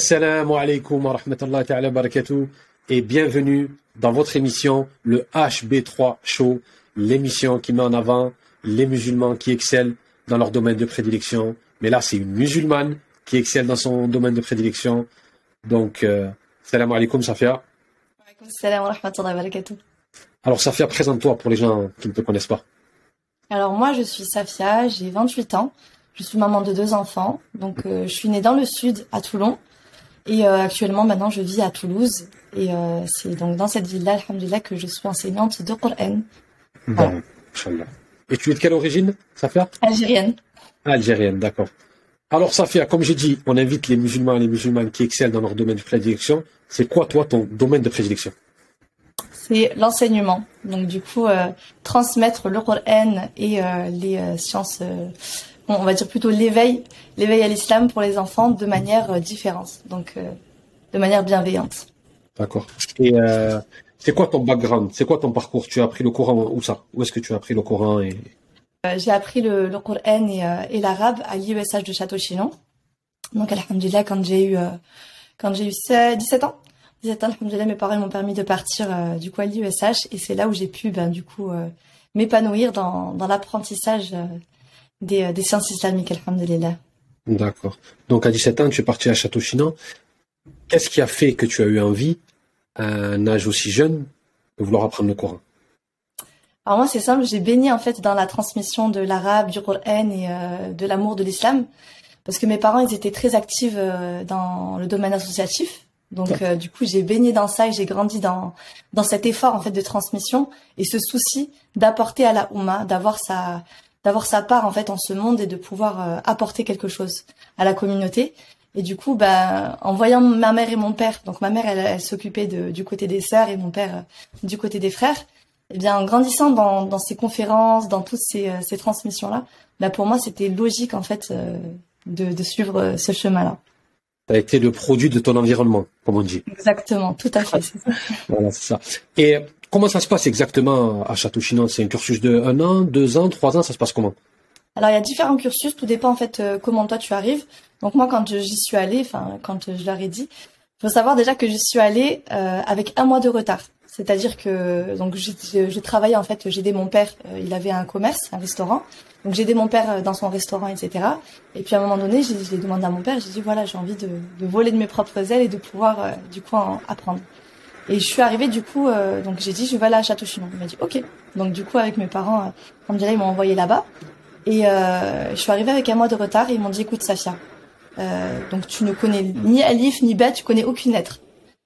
Assalamu alaikum wa rahmatullahi ta'ala wa barakatuh et bienvenue dans votre émission, le HB3 Show, l'émission qui met en avant les musulmans qui excellent dans leur domaine de prédilection. Mais là, c'est une musulmane qui excelle dans son domaine de prédilection. Donc, euh, salam alaikum Safia. Salam wa rahmatullahi wa barakatuh. Alors Safia, présente-toi pour les gens qui ne te connaissent pas. Alors moi, je suis Safia, j'ai 28 ans. Je suis maman de deux enfants. Donc, euh, je suis née dans le sud, à Toulon. Et euh, actuellement, maintenant, je vis à Toulouse. Et euh, c'est donc dans cette ville-là, alhamdulillah, que je suis enseignante de Coran. Bon, Inch'Allah. Et tu es de quelle origine, Safia? Algérienne. Algérienne, d'accord. Alors Safia, comme j'ai dit, on invite les musulmans et les musulmanes qui excellent dans leur domaine de prédilection. C'est quoi, toi, ton domaine de prédilection? C'est l'enseignement. Donc du coup, euh, transmettre le Coran et les sciences, on va dire plutôt l'éveil, l'éveil à l'islam pour les enfants de manière euh, différente. Donc euh, de manière bienveillante. D'accord. Et euh, c'est quoi ton background? C'est quoi ton parcours? Tu as appris le Coran où ça? Où est-ce que tu as appris le Coran et... J'ai appris le, le Coran et, et l'arabe à l'IESH de Château-Chinon. Donc, alhamdulillah, quand j'ai eu, quand j'ai eu se- 17 ans, 17 ans, alhamdulillah, mes parents m'ont permis de partir, du coup, à l'IESH et c'est là où j'ai pu, ben, du coup, m'épanouir dans, dans l'apprentissage des, euh, des sciences islamiques, alhamdulillah. D'accord. Donc à 17 ans, tu es parti à Château-Chinon. Qu'est-ce qui a fait que tu as eu envie, à un âge aussi jeune, de vouloir apprendre le Coran? Alors moi, c'est simple, j'ai baigné en fait dans la transmission de l'arabe, du Coran et euh, de l'amour de l'islam, parce que mes parents, ils étaient très actifs euh, dans le domaine associatif. Donc euh, du coup, j'ai baigné dans ça et j'ai grandi dans dans cet effort en fait de transmission et ce souci d'apporter à la Oumma, d'avoir sa d'avoir sa part en fait en ce monde et de pouvoir euh, apporter quelque chose à la communauté. Et du coup, ben, en voyant ma mère et mon père, donc ma mère, elle, elle s'occupait de- du côté des sœurs et mon père euh, du côté des frères. Eh bien, en grandissant dans, dans ces conférences, dans toutes ces, euh, ces transmissions-là, ben, pour moi, c'était logique en fait euh, de, de suivre ce chemin-là. Tu as été le produit de ton environnement, comme on dit. Exactement, tout à fait. Voilà, c'est ça. Et comment ça se passe exactement à Château-Chinon? C'est un cursus de un an, deux ans, trois ans Ça se passe comment? Alors, il y a différents cursus, tout dépend en fait euh, comment toi tu arrives. Donc moi, quand j'y suis allée, enfin quand je leur ai dit, il faut savoir déjà que j'y suis allée euh, avec un mois de retard. C'est-à-dire que donc j'ai travaillé en fait, j'ai aidé mon père, euh, il avait un commerce, un restaurant. Donc j'ai aidé mon père dans son restaurant, etc. Et puis à un moment donné, j'ai demandé à mon père, j'ai dit voilà, j'ai envie de, voler de mes propres ailes et de pouvoir du coup en apprendre. Et je suis arrivée du coup, euh, donc j'ai dit je vais aller à Château-Chinon. Il m'a dit ok. Donc du coup avec mes parents, euh, comme dirait, ils m'ont envoyé là-bas. Et euh, je suis arrivée avec un mois de retard et ils m'ont dit écoute Safia, euh, donc tu ne connais ni alif ni bet, tu connais aucune lettre.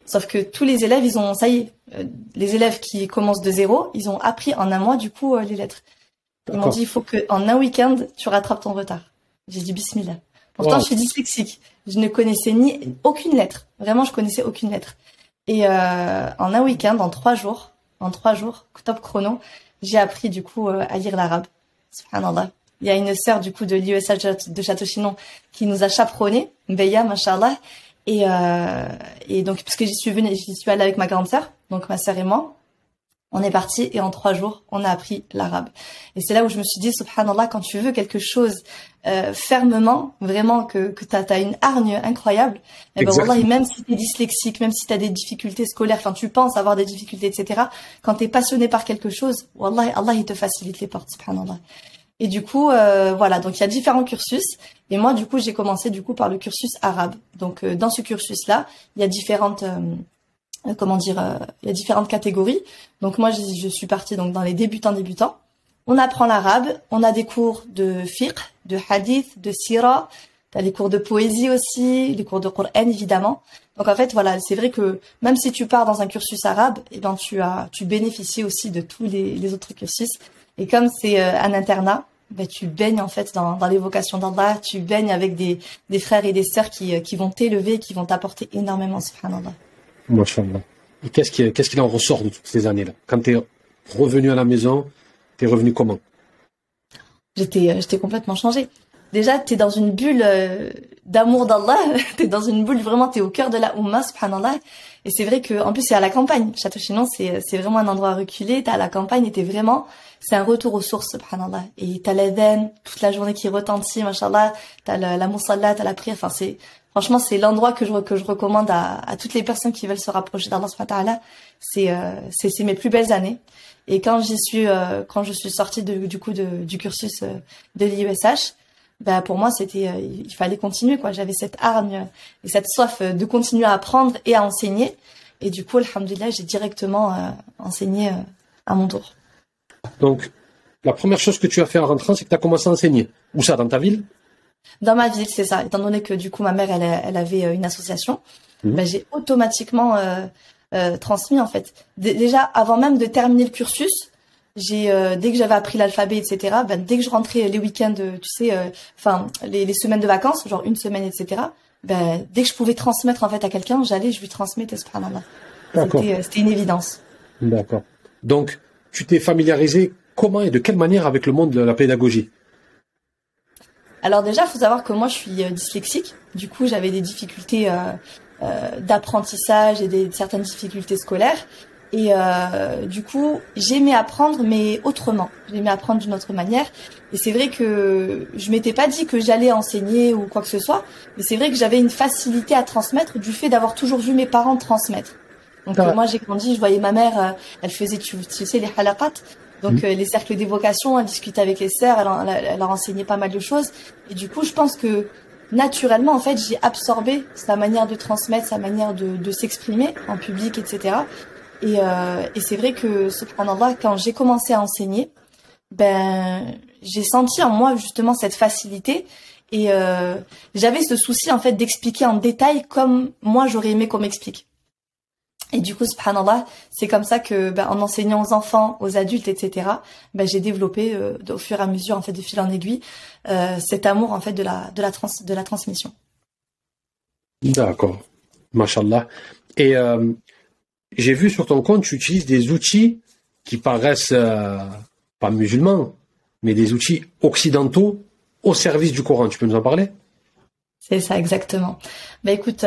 Sauf que tous les élèves, ils ont, ça y est, les élèves qui commencent de zéro, ils ont appris en un mois du coup les lettres. Ils m'ont dit il faut que en un week-end tu rattrapes ton retard. J'ai dit bismillah. Pourtant Wow. je suis dyslexique, je ne connaissais ni aucune lettre. Vraiment je connaissais aucune lettre. Et euh, en un week-end, en trois jours, en trois jours, top chrono, j'ai appris du coup euh, à lire l'arabe. Subhanallah. Il y a une sœur du coup de l'IESH de Château-Chinon qui nous a chaperonné, Beya, mashallah. Et, euh, et donc, parce que j'y suis venue, j'y suis allée avec ma grande sœur, donc ma sœur et moi, on est parti et en trois jours, on a appris l'arabe. Et c'est là où je me suis dit, subhanallah, quand tu veux quelque chose euh, fermement, vraiment que, que tu as, une hargne incroyable, et ben Exact. wallahi, même si tu es dyslexique, même si tu as des difficultés scolaires, enfin tu penses avoir des difficultés, etc., quand tu es passionné par quelque chose, wallahi, Allah, il te facilite les portes, subhanallah. Et du coup, euh, voilà, donc il y a différents cursus. Et moi, du coup, j'ai commencé du coup par le cursus arabe. Donc euh, dans ce cursus-là, il y a différentes, euh, comment dire, euh, il y a différentes catégories. Donc moi, je, suis partie donc dans les débutants débutants. On apprend l'arabe, on a des cours de fiqh, de hadith, de sira, t'as les cours de poésie aussi, les cours de Coran évidemment. Donc en fait, voilà, c'est vrai que même si tu pars dans un cursus arabe, eh ben tu as, tu bénéficies aussi de tous les, autres cursus. Et comme c'est euh, un internat, ben, tu baignes en fait dans, dans l'évocation d'Allah, tu baignes avec des, des frères et des sœurs qui, euh, qui vont t'élever, qui vont t'apporter énormément, subhanallah. Et qu'est-ce qui, qu'est-ce qu'il en ressort de toutes ces années-là? Quand tu es revenu à la maison, tu es revenu comment? J'étais, euh, j'étais complètement changée. déjà, tu es dans une bulle euh, d'amour d'Allah, tu es dans une bulle, vraiment, tu es au cœur de la Ummah, subhanallah. Et c'est vrai que, en plus, c'est à la campagne. Château Chinon, c'est, vraiment un endroit reculé, t'es à la campagne et t'es vraiment, c'est un retour aux sources, subhanallah. Et t'as l'Eden, toute la journée qui retentit, machallah, t'as la, la musalla, t'as la prière, enfin, c'est, franchement, c'est l'endroit que je, que je recommande à, toutes les personnes qui veulent se rapprocher d'Allah, euh, c'est, c'est mes plus belles années. Et quand j'y suis, euh, quand je suis sortie du coup du cursus euh, de l'IUSH, bah pour moi c'était, il fallait continuer quoi. J'avais cette hargne et cette soif de continuer à apprendre et à enseigner. Et du coup, alhamdulillah, j'ai directement enseigné à mon tour. Donc, la première chose que tu as fait en rentrant, c'est que tu as commencé à enseigner. Où ça, dans ta ville? Dans ma ville, c'est ça. Étant donné que du coup ma mère, elle, elle avait une association, mmh. bah, j'ai automatiquement euh, transmis en fait. déjà avant même de terminer le cursus, j'ai euh, dès que j'avais appris l'alphabet, etc. Ben, dès que je rentrais les week-ends, tu sais, euh, enfin les, les, semaines de vacances, genre une semaine, etc. Ben, dès que je pouvais transmettre en fait à quelqu'un, j'allais, je lui transmettais ce C'était c'était une évidence. D'accord. Donc tu t'es familiarisé comment et de quelle manière avec le monde de la pédagogie? Alors déjà, il faut savoir que moi, je suis dyslexique. Du coup, j'avais des difficultés euh, d'apprentissage et des certaines difficultés scolaires. Et euh, du coup, j'aimais apprendre, mais autrement. J'aimais apprendre d'une autre manière. Et c'est vrai que je m'étais pas dit que j'allais enseigner ou quoi que ce soit, mais c'est vrai que j'avais une facilité à transmettre du fait d'avoir toujours vu mes parents transmettre. Donc moi, j'ai grandi, je voyais ma mère, euh, elle faisait, tu, sais, les halaqat, donc mmh. les cercles d'évocation, elle discutait avec les sœurs, elle, elle, elle, leur enseignait pas mal de choses. Et du coup, je pense que naturellement, en fait, j'ai absorbé sa manière de transmettre, sa manière de, de s'exprimer en public, etc. Et, euh, et c'est vrai que, subhanallah, quand j'ai commencé à enseigner, ben, j'ai senti en moi justement cette facilité et euh, j'avais ce souci en fait d'expliquer en détail comme moi j'aurais aimé qu'on m'explique. Et du coup, subhanallah, c'est comme ça que, ben, en enseignant aux enfants, aux adultes, etc., ben, j'ai développé euh, au fur et à mesure, en fait, de fil en aiguille, euh, cet amour, en fait, de la, de la, trans, de la transmission. D'accord. Mashallah. Et euh, j'ai vu sur ton compte, tu utilises des outils qui paraissent pas musulmans, mais des outils occidentaux au service du Coran. Tu peux nous en parler? C'est ça, exactement. Ben, écoute,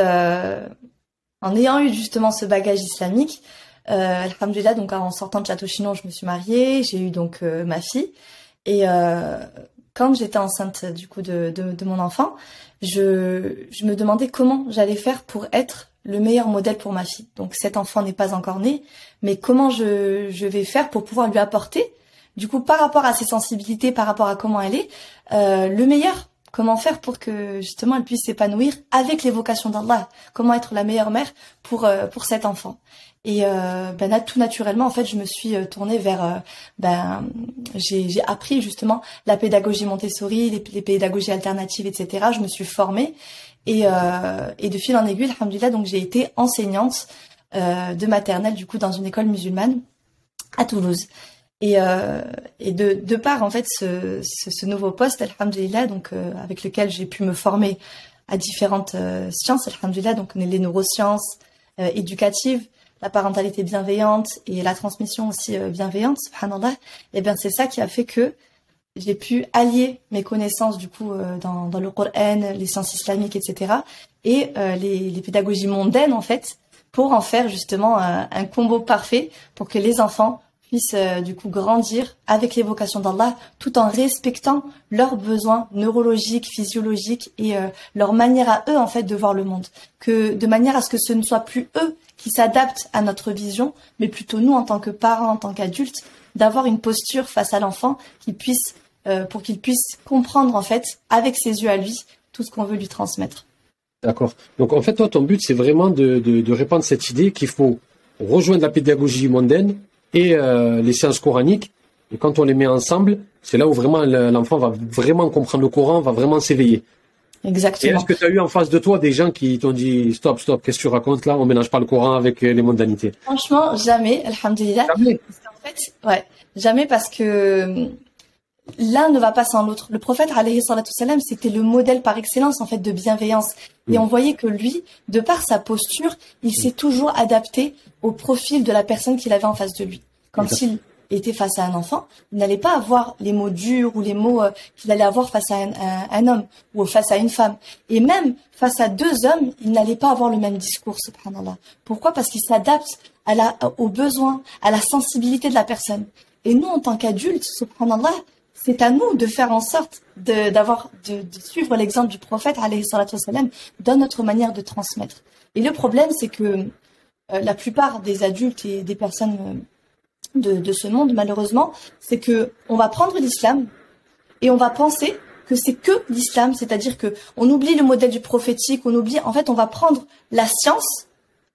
en ayant eu justement ce bagage islamique, euh, alhamdulillah, donc en sortant de Château Chinon, je me suis mariée, j'ai eu donc euh, ma fille. Et euh, quand j'étais enceinte du coup de, mon enfant, je, me demandais comment j'allais faire pour être le meilleur modèle pour ma fille. Donc cet enfant n'est pas encore né, mais comment je, je vais faire pour pouvoir lui apporter, du coup par rapport à ses sensibilités, par rapport à comment elle est, euh, le meilleur Comment faire pour que justement elle puisse s'épanouir avec l'évocation d'Allah Comment être la meilleure mère pour euh, cet enfant Et euh, ben tout naturellement en fait je me suis euh, tournée vers ben j'ai appris justement la pédagogie Montessori, les, les, pédagogies alternatives, etc. Je me suis formée et et de fil en aiguille, alhamdulillah, donc j'ai été enseignante de maternelle du coup dans une école musulmane à Toulouse. Et, euh, et de, de par en fait ce, ce, ce nouveau poste, alhamdulillah, donc euh, avec lequel j'ai pu me former à différentes euh, sciences, alhamdulillah, donc les neurosciences euh, éducatives, la parentalité bienveillante et la transmission aussi euh, bienveillante, subhanallah, et eh bien c'est ça qui a fait que j'ai pu allier mes connaissances du coup dans, dans le Coran, les sciences islamiques, etc. et les, les pédagogies mondaines en fait pour en faire justement un combo parfait pour que les enfants puissent euh, du coup grandir avec l'évocation d'Allah tout en respectant leurs besoins neurologiques, physiologiques et euh, leur manière à eux en fait de voir le monde. Que de manière à ce que ce ne soit plus eux qui s'adaptent à notre vision, mais plutôt nous en tant que parents, en tant qu'adultes, d'avoir une posture face à l'enfant qui puisse euh, pour qu'il puisse comprendre en fait avec ses yeux à lui tout ce qu'on veut lui transmettre. D'accord. Donc en fait toi ton but c'est vraiment de, de répandre cette idée qu'il faut rejoindre la pédagogie mondaine et euh, les sciences coraniques. Et quand on les met ensemble, c'est là où vraiment l'enfant va vraiment comprendre le Coran, va vraiment s'éveiller. Exactement. Est-ce que tu as eu en face de toi des gens qui t'ont dit stop, stop, qu'est-ce que tu racontes là? On mélange pas le Coran avec les mondanités Franchement, jamais, alhamdulillah. Jamais. En fait, ouais, jamais parce que l'un ne va pas sans l'autre. Le prophète, alayhi salam, c'était le modèle par excellence en fait de bienveillance. Et on voyait que lui, de par sa posture, il s'est toujours adapté au profil de la personne qu'il avait en face de lui. Quand il était face à un enfant, il n'allait pas avoir les mots durs ou les mots euh, qu'il allait avoir face à un, homme ou face à une femme. Et même face à deux hommes, il n'allait pas avoir le même discours, subhanallah. Pourquoi? Parce qu'il s'adapte à la, aux besoins, à la sensibilité de la personne. Et nous, en tant qu'adultes, subhanallah, c'est à nous de faire en sorte de, d'avoir, de, suivre l'exemple du prophète, alayhi dans notre manière de transmettre. Et le problème, c'est que euh, la plupart des adultes et des personnes euh, de, de ce monde, malheureusement, c'est que on va prendre l'islam et on va penser que c'est que l'islam, c'est-à-dire que on oublie le modèle du prophétique, on oublie, en fait, on va prendre la science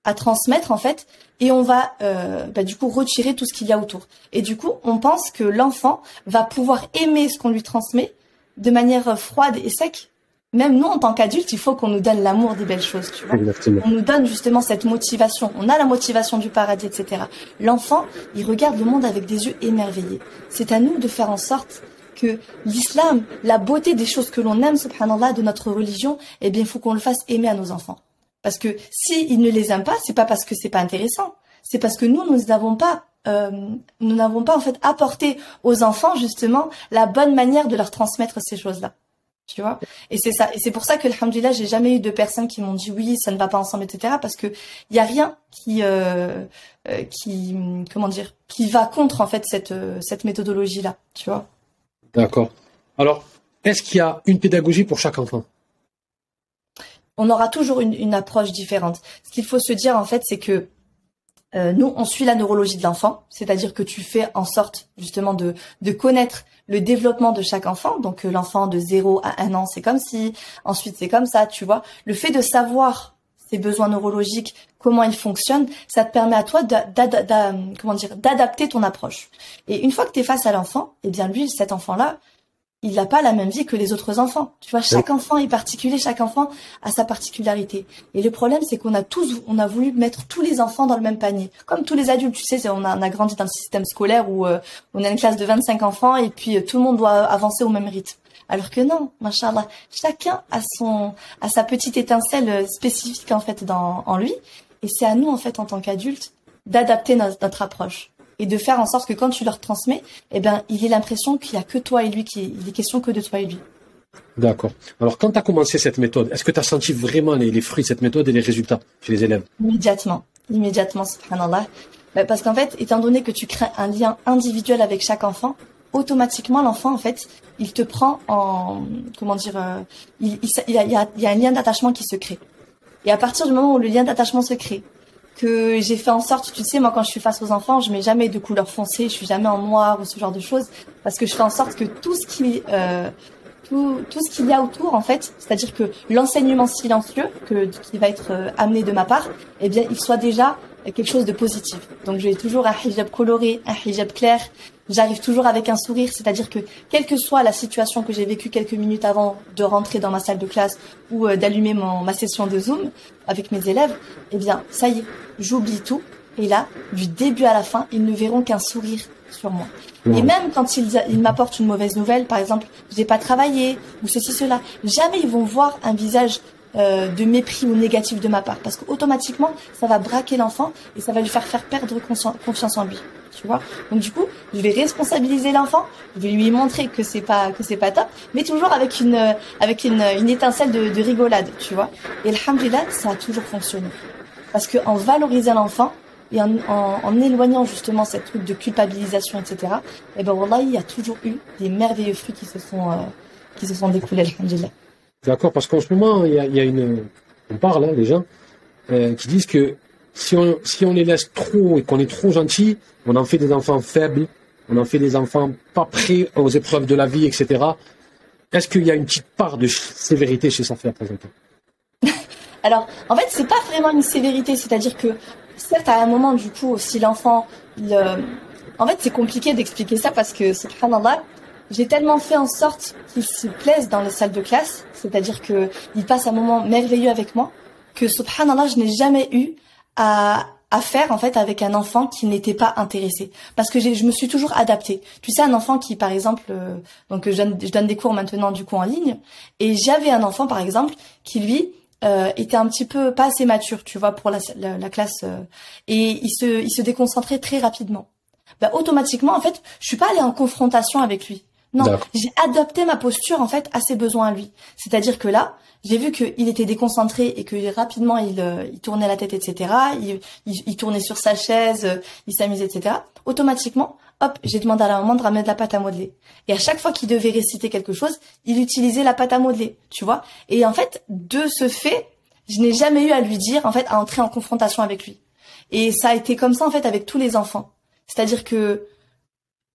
à transmettre en fait et on va euh, bah, du coup retirer tout ce qu'il y a autour. Et du coup on pense que l'enfant va pouvoir aimer ce qu'on lui transmet de manière froide et sec. Même nous en tant qu'adultes il faut qu'on nous donne l'amour des belles choses tu vois. On nous donne justement cette motivation. On a la motivation du paradis etc l'enfant il regarde le monde avec des yeux émerveillés. C'est à nous de faire en sorte que l'islam la beauté des choses que l'on aime subhanallah de notre religion eh bien il faut qu'on le fasse aimer à nos enfants parce que s'ils ne les aiment pas, c'est pas parce que c'est pas intéressant. C'est parce que nous, nous n'avons pas, euh, nous n'avons pas en fait apporté aux enfants justement la bonne manière de leur transmettre ces choses-là. Tu vois? Et c'est ça. Et c'est pour ça que, alhamdulillah, j'ai jamais eu de personnes qui m'ont dit oui, ça ne va pas ensemble, etc. Parce que il y a rien qui, euh, euh, qui, comment dire, qui va contre en fait cette cette méthodologie-là. Tu vois? D'accord. Alors, est-ce qu'il y a une pédagogie pour chaque enfant? On aura toujours une, approche différente. Ce qu'il faut se dire en fait, c'est que euh, nous, on suit la neurologie de l'enfant, c'est-à-dire que tu fais en sorte justement de, de connaître le développement de chaque enfant. Donc euh, l'enfant de 0 à 1 an, c'est comme si, ensuite c'est comme ça, tu vois. Le fait de savoir ses besoins neurologiques, comment ils fonctionnent, ça te permet à toi d'adapter ton approche. Et une fois que tu es face à l'enfant, eh bien lui, cet enfant-là, il n'a pas la même vie que les autres enfants. Tu vois, chaque enfant est particulier, chaque enfant a sa particularité. Et le problème, c'est qu'on a tous, on a voulu mettre tous les enfants dans le même panier. Comme tous les adultes, tu sais, on a, on a grandi dans le système scolaire où euh, on a une classe de 25 enfants et puis euh, tout le monde doit avancer au même rythme. Alors que non, machallah, chacun a son, a sa petite étincelle euh, spécifique en fait dans, en lui. Et c'est à nous en fait en tant qu'adultes d'adapter notre approche et de faire en sorte que quand tu leur transmets, eh ben, il ait l'impression qu'il y a que toi et lui, qu'il est question que de toi et lui. D'accord. Alors, quand tu as commencé cette méthode, est-ce que tu as senti vraiment les, fruits de cette méthode et les résultats chez les élèves? Immédiatement. Immédiatement, subhanallah. Bah, parce qu'en fait, étant donné que tu crées un lien individuel avec chaque enfant, automatiquement, l'enfant, en fait, il te prend en, comment dire, euh, il, il, y a, il y a un lien d'attachement qui se crée. Et à partir du moment où le lien d'attachement se crée, que j'ai fait en sorte, tu sais, moi quand je suis face aux enfants, je mets jamais de couleur foncée, je suis jamais en noir ou ce genre de choses, parce que je fais en sorte que tout ce qui, euh, tout, tout ce qu'il y a autour, en fait, c'est-à-dire que l'enseignement silencieux que, qui va être euh, amené de ma part, eh bien, il soit déjà quelque chose de positif. Donc j'ai toujours un hijab coloré, un hijab clair. J'arrive toujours avec un sourire, c'est-à-dire que quelle que soit la situation que j'ai vécue quelques minutes avant de rentrer dans ma salle de classe ou euh, d'allumer ma session de Zoom avec mes élèves, eh bien ça y est, j'oublie tout. Et là, du début à la fin, ils ne verront qu'un sourire sur moi. Et même quand ils, ils m'apportent une mauvaise nouvelle, par exemple, j'ai pas travaillé ou ceci cela, jamais ils vont voir un visage euh, de mépris ou négatif de ma part. Parce qu'automatiquement ça va braquer l'enfant et ça va lui faire faire perdre confiance en lui. Tu vois? Donc du coup je vais responsabiliser l'enfant. Je vais lui montrer que c'est pas que c'est pas top mais toujours avec une avec une, une étincelle de, de, rigolade tu vois? Et alhamdulillah ça a toujours fonctionné. Parce que en valorisant l'enfant et en, en, en, éloignant justement cette truc de culpabilisation etc et eh ben voilà il y a toujours eu des merveilleux fruits qui se sont euh, qui se sont découlés alhamdulillah D'accord, parce qu'en ce moment, il y a, une, on parle, hein, les gens, euh, qui disent que si on, si on les laisse trop et qu'on est trop gentil, on en fait des enfants faibles, on en fait des enfants pas prêts aux épreuves de la vie, etc. Est-ce qu'il y a une petite part de sévérité chez sa fille Alors, en fait, c'est pas vraiment une sévérité, c'est-à-dire que certes, à un moment, du coup, si l'enfant, euh, en fait, c'est compliqué d'expliquer ça parce que, subhanallah, j'ai tellement fait en sorte qu'il se plaise dans les salles de classe, c'est-à-dire que il passe un moment merveilleux avec moi, que subhanallah, je n'ai jamais eu à, à faire en fait avec un enfant qui n'était pas intéressé parce que je me suis toujours adaptée. Tu sais un enfant qui par exemple euh, donc je donne, je donne, des cours maintenant du coup en ligne et j'avais un enfant par exemple qui lui euh, était un petit peu pas assez mature, tu vois, pour la, la, classe euh, et il se il se déconcentrait très rapidement. bah, automatiquement, en fait, je suis pas allée en confrontation avec lui. Non, j'ai adapté ma posture en fait à ses besoins à lui. C'est-à-dire que là, j'ai vu qu'il était déconcentré et que rapidement il, euh, il tournait la tête, etc. Il, il, tournait sur sa chaise, euh, il s'amusait, etc. Automatiquement, hop, j'ai demandé à la maman de ramener de la pâte à modeler. Et à chaque fois qu'il devait réciter quelque chose, il utilisait la pâte à modeler, tu vois. Et en fait, de ce fait, je n'ai jamais eu à lui dire, en fait, à entrer en confrontation avec lui. Et ça a été comme ça en fait avec tous les enfants. C'est-à-dire que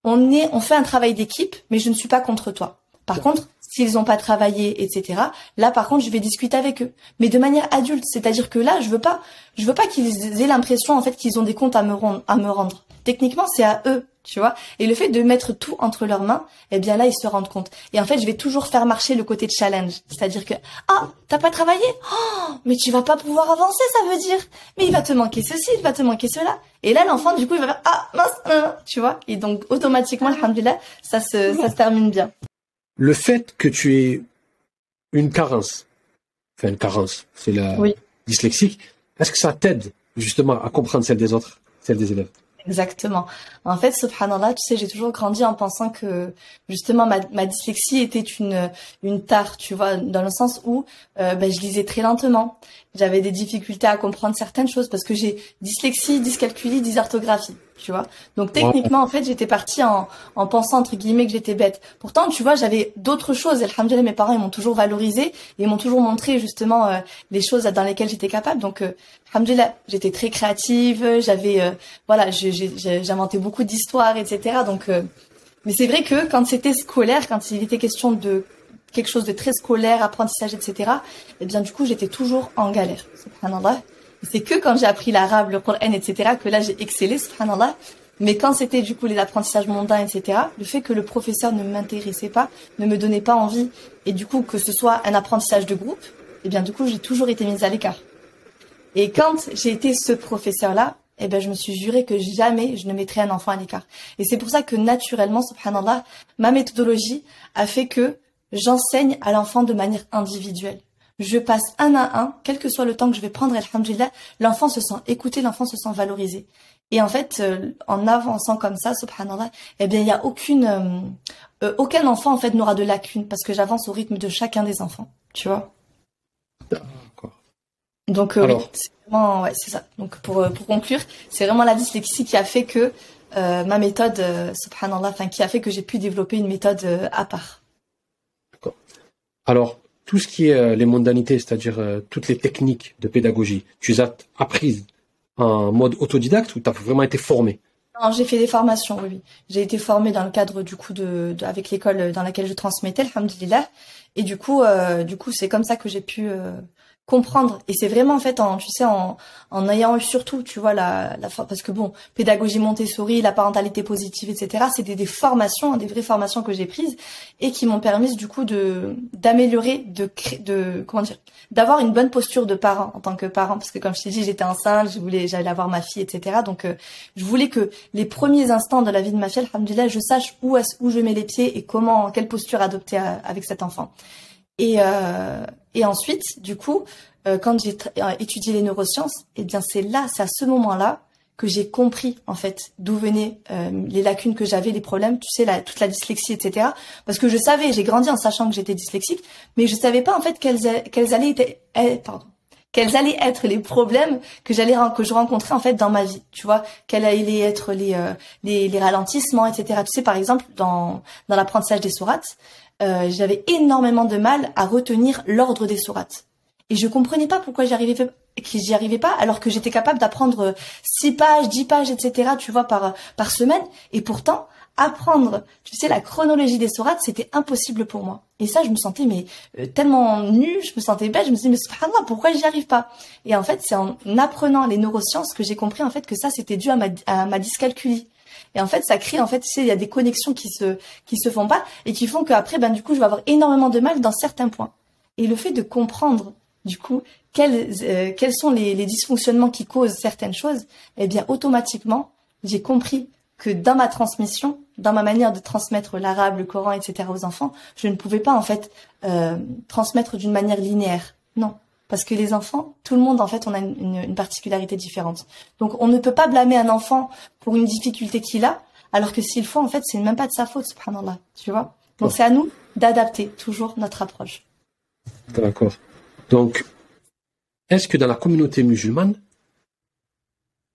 on est, on fait un travail d'équipe, mais je ne suis pas contre toi. Par contre, s'ils n'ont pas travaillé, etc. Là, par contre, je vais discuter avec eux, mais de manière adulte. C'est-à-dire que là, je veux pas, je veux pas qu'ils aient l'impression en fait qu'ils ont des comptes à me rendre, à me rendre. Techniquement, c'est à eux tu vois. Et le fait de mettre tout entre leurs mains, eh bien là, ils se rendent compte. Et en fait, je vais toujours faire marcher le côté de challenge. C'est-à-dire que, ah, t'as pas travaillé? Oh, mais tu vas pas pouvoir avancer, ça veut dire. Mais il va te manquer ceci, il va te manquer cela. Et là, l'enfant, du coup, il va faire, ah, mince, tu vois. Et donc, automatiquement, alhamdulillah, ça se, ça se termine bien. Le fait que tu aies une carence, enfin, une carence, c'est la dyslexique, est-ce que ça t'aide, justement, à comprendre celle des autres, celle des élèves? Exactement. En fait, subhanallah, tu sais, j'ai toujours grandi en pensant que justement ma, dyslexie était une une tare, tu vois, dans le sens où euh, ben, je lisais très lentement. J'avais des difficultés à comprendre certaines choses parce que j'ai dyslexie, dyscalculie, dysorthographie tu vois. Donc techniquement, en fait, j'étais partie en, en pensant entre guillemets que j'étais bête. Pourtant, tu vois, j'avais d'autres choses. Alhamdulillah, mes parents ils m'ont toujours valorisé et m'ont toujours montré justement euh, les choses dans lesquelles j'étais capable. Donc, euh, alhamdulillah, j'étais très créative. J'avais, euh, voilà, j'inventais beaucoup d'histoires, etc. Donc, euh, mais c'est vrai que quand c'était scolaire, quand il était question de quelque chose de très scolaire, apprentissage, etc. Eh bien, du coup, j'étais toujours en galère. Subhanallah. C'est que quand j'ai appris l'arabe, le Coran, etc., que là j'ai excellé, subhanallah. Mais quand c'était du coup les apprentissages mondains, etc., le fait que le professeur ne m'intéressait pas, ne me donnait pas envie, et du coup que ce soit un apprentissage de groupe, eh bien du coup j'ai toujours été mise à l'écart. Et quand j'ai été ce professeur-là, eh ben je me suis juré que jamais je ne mettrais un enfant à l'écart. Et c'est pour ça que naturellement, subhanallah, ma méthodologie a fait que j'enseigne à l'enfant de manière individuelle je passe un à un, quel que soit le temps que je vais prendre, alhamdulillah, l'enfant se sent écouté, l'enfant se sent valorisé. Et en fait, euh, en avançant comme ça, subhanallah, eh bien, il y a aucune, euh, euh, aucun enfant en fait n'aura de lacune parce que j'avance au rythme de chacun des enfants, tu vois. D'accord. Donc oui, c'est vraiment, ouais, c'est ça. Donc pour pour conclure, c'est vraiment la dyslexie qui a fait que ma méthode, subhanallah, enfin qui a fait que j'ai pu développer une méthode à part. D'accord. Alors tout ce qui est euh, les mondanités, c'est-à-dire euh, toutes les techniques de pédagogie, tu les as apprises en mode autodidacte ou tu as vraiment été formé j'ai fait des formations, oui. J'ai été formée dans le cadre du coup de, avec l'école dans laquelle je transmettais, alhamdulillah. Et du coup, euh, du coup, c'est comme ça que j'ai pu comprendre. Et c'est vraiment en fait en tu sais en, en ayant eu surtout tu vois la, la parce que bon pédagogie Montessori la parentalité positive etc c'était des formations des vraies formations que j'ai prises et qui m'ont permis du coup de d'améliorer de de comment dire d'avoir une bonne posture de parent en tant que parent. Parce que comme je t'ai dit j'étais enceinte je voulais j'allais avoir ma fille etc donc euh, je voulais que les premiers instants de la vie de ma fille alhamdulillah je sache où où je mets les pieds et comment quelle posture adopter euh, avec cet enfant et, euh, et ensuite, du coup, euh, quand j'ai euh, étudié les neurosciences, eh bien c'est là, c'est à ce moment-là que j'ai compris en fait d'où venaient euh, les lacunes que j'avais, les problèmes, tu sais, la, toute la dyslexie, etc. Parce que je savais, j'ai grandi en sachant que j'étais dyslexique, mais je savais pas en fait quels, quels allaient être, eh, pardon, quels allaient être les problèmes que j'allais que je rencontrais en fait dans ma vie, tu vois, quels allaient être les les, les ralentissements, etc. Tu sais, par exemple, dans dans l'apprentissage des sourates, euh, j'avais énormément de mal à retenir l'ordre des sourates. Et je comprenais pas pourquoi j'y arrivais j'y arrivais pas alors que j'étais capable d'apprendre six pages, dix pages, etc. Tu vois par par semaine. Et pourtant apprendre, tu sais, la chronologie des sourates, c'était impossible pour moi. Et ça, je me sentais mais euh, tellement nue, je me sentais bête, je me disais mais subhanallah, pourquoi j'y arrive pas? Et en fait, c'est en apprenant les neurosciences que j'ai compris en fait que ça c'était dû à ma à ma dyscalculie. Et en fait, ça crée, en fait, tu il y a des connexions qui se, qui se font pas et qui font qu'après, ben, du coup, je vais avoir énormément de mal dans certains points. Et le fait de comprendre, du coup, quels, euh, quels sont les, les dysfonctionnements qui causent certaines choses, eh bien, automatiquement, j'ai compris que dans ma transmission, dans ma manière de transmettre l'arabe, le Coran, etc. aux enfants, je ne pouvais pas en fait euh, transmettre d'une manière linéaire. Non, parce que les enfants, tout le monde en fait, on a une, une, particularité différente. Donc on ne peut pas blâmer un enfant pour une difficulté qu'il a, Alors que s'il faut, en fait, c'est même pas de sa faute, subhanallah. Tu vois Donc c'est à nous d'adapter toujours notre approche. D'accord. Donc, est-ce que dans la communauté musulmane,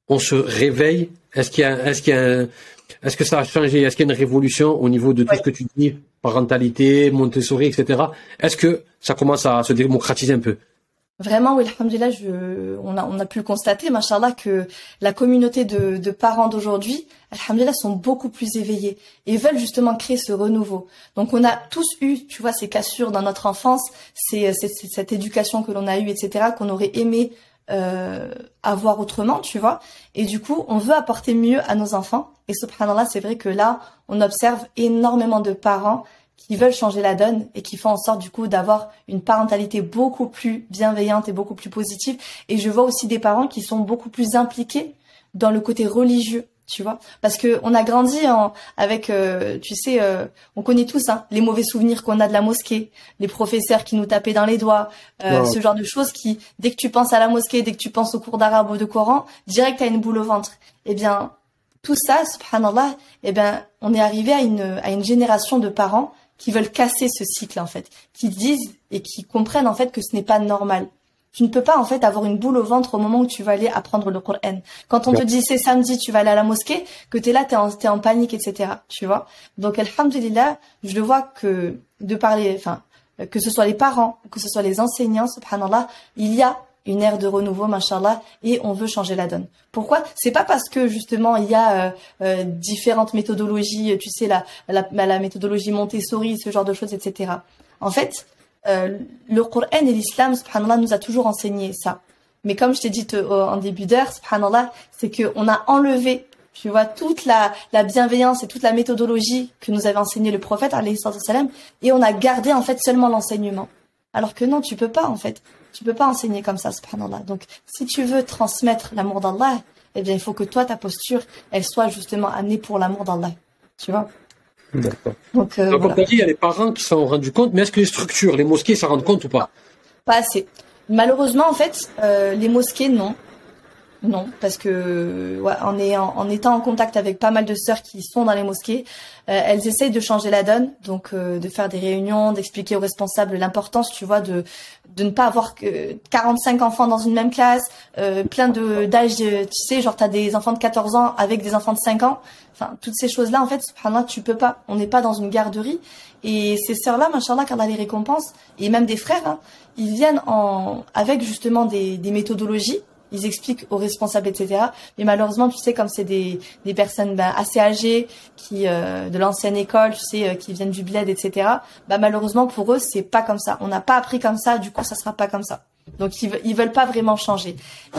on se réveille? Est-ce qu'il y a, est-ce qu'il y a est-ce que ça a changé? Est-ce qu'il y a une révolution au niveau de tout ce que tu dis, parentalité, Montessori, etc. Est-ce que ça commence à se démocratiser un peu? Vraiment, oui, alhamdulillah, je, on a, on a pu constater, machallah, que la communauté de, de parents d'aujourd'hui, alhamdulillah, sont beaucoup plus éveillés et veulent justement créer ce renouveau. Donc, on a tous eu, tu vois, ces cassures dans notre enfance, c'est, cette éducation que l'on a eue, etc., qu'on aurait aimé euh, avoir autrement, tu vois. Et du coup, on veut apporter mieux à nos enfants. Et subhanallah, c'est vrai que là, on observe énormément de parents qui veulent changer la donne et qui font en sorte du coup d'avoir une parentalité beaucoup plus bienveillante et beaucoup plus positive. Et je vois aussi des parents qui sont beaucoup plus impliqués dans le côté religieux, tu vois, parce que on a grandi en, avec, euh, tu sais, euh, on connaît tous hein, les mauvais souvenirs qu'on a de la mosquée, les professeurs qui nous tapaient dans les doigts, euh, ce genre de choses qui, dès que tu penses à la mosquée, dès que tu penses au cours d'arabe ou de Coran, direct à une boule au ventre. Eh bien, tout ça, subhanallah, eh bien, on est arrivé à une, à une génération de parents qui veulent casser ce cycle en fait, qui disent et qui comprennent en fait que ce n'est pas normal. Tu ne peux pas en fait avoir une boule au ventre au moment où tu vas aller apprendre le Coran. Quand on te dit c'est samedi, tu vas aller à la mosquée, que tu es là, tu es, es, en panique, etc. Tu vois Donc alhamdulillah, je le vois que de parler, enfin, que ce soit les parents, que ce soit les enseignants, subhanallah, il y a une ère de renouveau, machallah, et on veut changer la donne. Pourquoi? C'est pas parce que justement il y a euh, euh, différentes méthodologies, tu sais la, la, la méthodologie Montessori, ce genre de choses, etc. En fait, euh, le Coran et l'islam, subhanallah, nous a toujours enseigné ça. Mais comme je t'ai dit en début d'heure, subhanallah, c'est que on a enlevé, tu vois, toute la, la bienveillance et toute la méthodologie que nous avait enseigné le prophète, salam, et on a gardé en fait seulement l'enseignement. Alors que non, tu peux pas en fait. Tu peux pas enseigner comme ça, subhanallah. Donc, si tu veux transmettre l'amour d'Allah, eh bien, il faut que toi, ta posture, elle soit justement amenée pour l'amour d'Allah. Tu vois? D'accord. Donc, euh, Donc dit, il y a les parents qui s'en sont rendus compte, mais est-ce que les structures, les mosquées s'en rendent compte ou pas? Pas assez. Malheureusement, en fait, euh, les mosquées, non. Non, parce que ouais, en, ayant, en étant en contact avec pas mal de sœurs qui sont dans les mosquées, euh, elles essayent de changer la donne, donc euh, de faire des réunions, d'expliquer aux responsables l'importance, tu vois, de de ne pas avoir que 45 enfants dans une même classe, euh, plein de d'âge, tu sais, genre t'as des enfants de 14 ans avec des enfants de 5 ans, enfin toutes ces choses-là, en fait, subhanallah, tu peux pas, on n'est pas dans une garderie, et ces sœurs-là, machallah, quand on a les récompenses, et même des frères, hein, ils viennent en avec justement des, des méthodologies ils expliquent aux responsables, etc. Mais malheureusement, tu sais, comme c'est des, des personnes ben, assez âgées, qui euh, de l'ancienne école, tu sais, euh, qui viennent du bled, etc. Bah malheureusement pour eux, c'est pas comme ça. On n'a pas appris comme ça, du coup, ça sera pas comme ça. Donc ils, ils veulent pas vraiment changer.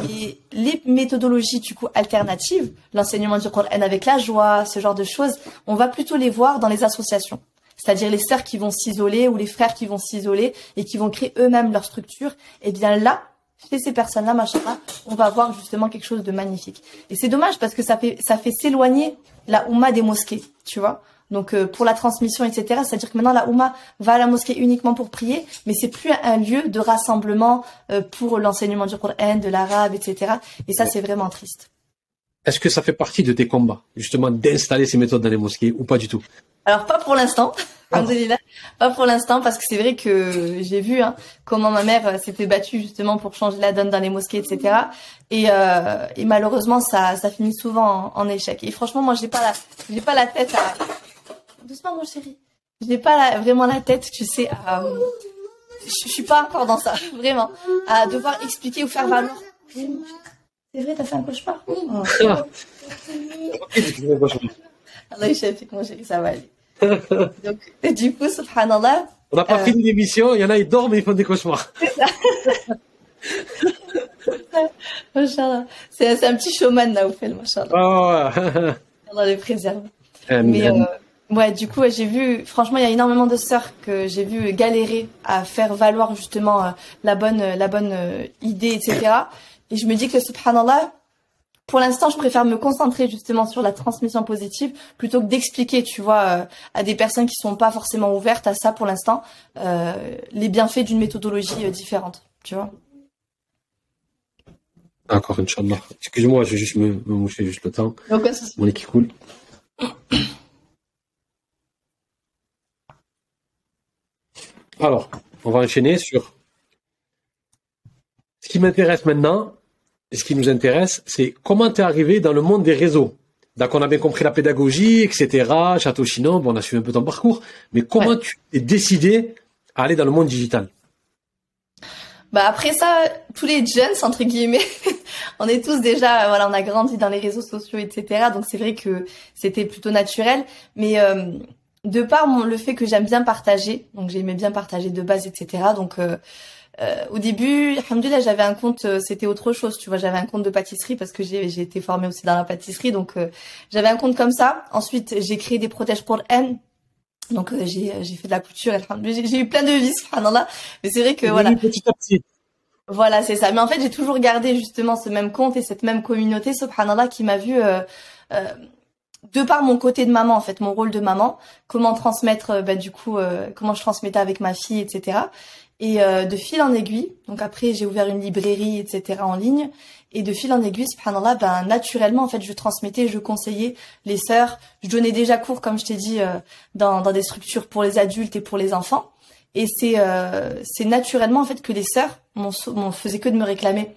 Et les méthodologies du coup alternatives, l'enseignement du Coran avec la joie, ce genre de choses, on va plutôt les voir dans les associations. C'est-à-dire les sœurs qui vont s'isoler ou les frères qui vont s'isoler et qui vont créer eux-mêmes leur structure. Et bien là, chez ces personnes-là, machin, on va avoir justement quelque chose de magnifique. Et c'est dommage parce que ça fait ça fait s'éloigner la Oumma des mosquées, tu vois. Donc euh, pour la transmission, etc. C'est-à-dire que maintenant la Oumma va à la mosquée uniquement pour prier, mais c'est plus un lieu de rassemblement euh, pour l'enseignement du Coran, de l'arabe, etc. Et ça, c'est vraiment triste. Est-ce que ça fait partie de tes combats, justement, d'installer ces méthodes dans les mosquées ou pas du tout? Alors pas pour l'instant. Pas pour l'instant, parce que c'est vrai que j'ai vu hein, comment ma mère euh, s'était battue justement pour changer la donne dans les mosquées, etc. Et, euh, et malheureusement, ça, ça finit souvent en, échec. Et franchement, moi, j'ai pas la, j'ai pas la tête à. Doucement, mon chéri. J'ai pas vraiment la tête, tu sais. À... Je, suis pas encore dans ça, vraiment, à devoir expliquer ou faire valoir. C'est vrai, t'as fait un cauchemar? Oh. Allah, mon chéri, ça va aller. Donc, du coup, subhanallah. On n'a pas euh, fini l'émission, il y en a, ils dorment et ils font des cauchemars. C'est un petit showman, Naoufel, machallah. Oh. Allah les préserve. Mais, euh, ouais, du coup, j'ai vu, franchement, il y a énormément de sœurs que j'ai vu galérer à faire valoir justement euh, la bonne, la bonne idée, etc. Et je me dis que, subhanallah, pour l'instant, je préfère me concentrer justement sur la transmission positive plutôt que d'expliquer, tu vois, euh, à des personnes qui sont pas forcément ouvertes à ça pour l'instant, euh, les bienfaits d'une méthodologie euh, différente, tu vois. D'accord, Inch'Allah. Excuse-moi, je vais juste me, me moucher juste le temps. Mon nez qui coule. Alors, on va enchaîner sur ce qui m'intéresse maintenant. Ce qui nous intéresse, c'est comment tu es arrivé dans le monde des réseaux. Donc, on a bien compris la pédagogie, etc., Château Chinon, bon, on a suivi un peu ton parcours, mais comment tu es décidé à aller dans le monde digital? Bah après ça, tous les jeunes entre guillemets, on est tous déjà, voilà, on a grandi dans les réseaux sociaux, etc. Donc c'est vrai que c'était plutôt naturel, mais euh, de par mon, le fait que j'aime bien partager, donc j'aimais bien partager de base, etc. Donc euh, euh, au début, alhamdoulilah, j'avais un compte, euh, c'était autre chose, tu vois, j'avais un compte de pâtisserie parce que j'ai, j'ai été formée aussi dans la pâtisserie, donc j'avais un compte comme ça. Ensuite, j'ai créé des protèges pour N. Donc j'ai, j'ai fait de la couture, j'ai, j'ai eu plein de vies, subhanallah. Mais c'est vrai que voilà. Petit à petit. Voilà, c'est ça. Mais en fait, j'ai toujours gardé justement ce même compte et cette même communauté, subhanallah, qui m'a vu euh, euh, de par mon côté de maman, en fait, mon rôle de maman, comment transmettre, euh, bah, du coup, euh, comment je transmettais avec ma fille, etc. Et euh, de fil en aiguille, donc après, j'ai ouvert une librairie, etc. en ligne. Et de fil en aiguille, subhanallah, ben, naturellement, en fait, je transmettais, je conseillais les sœurs. Je donnais déjà cours, comme je t'ai dit, dans, dans des structures pour les adultes et pour les enfants. Et c'est euh, c'est naturellement en fait que les sœurs m'ont faisaient que de me réclamer.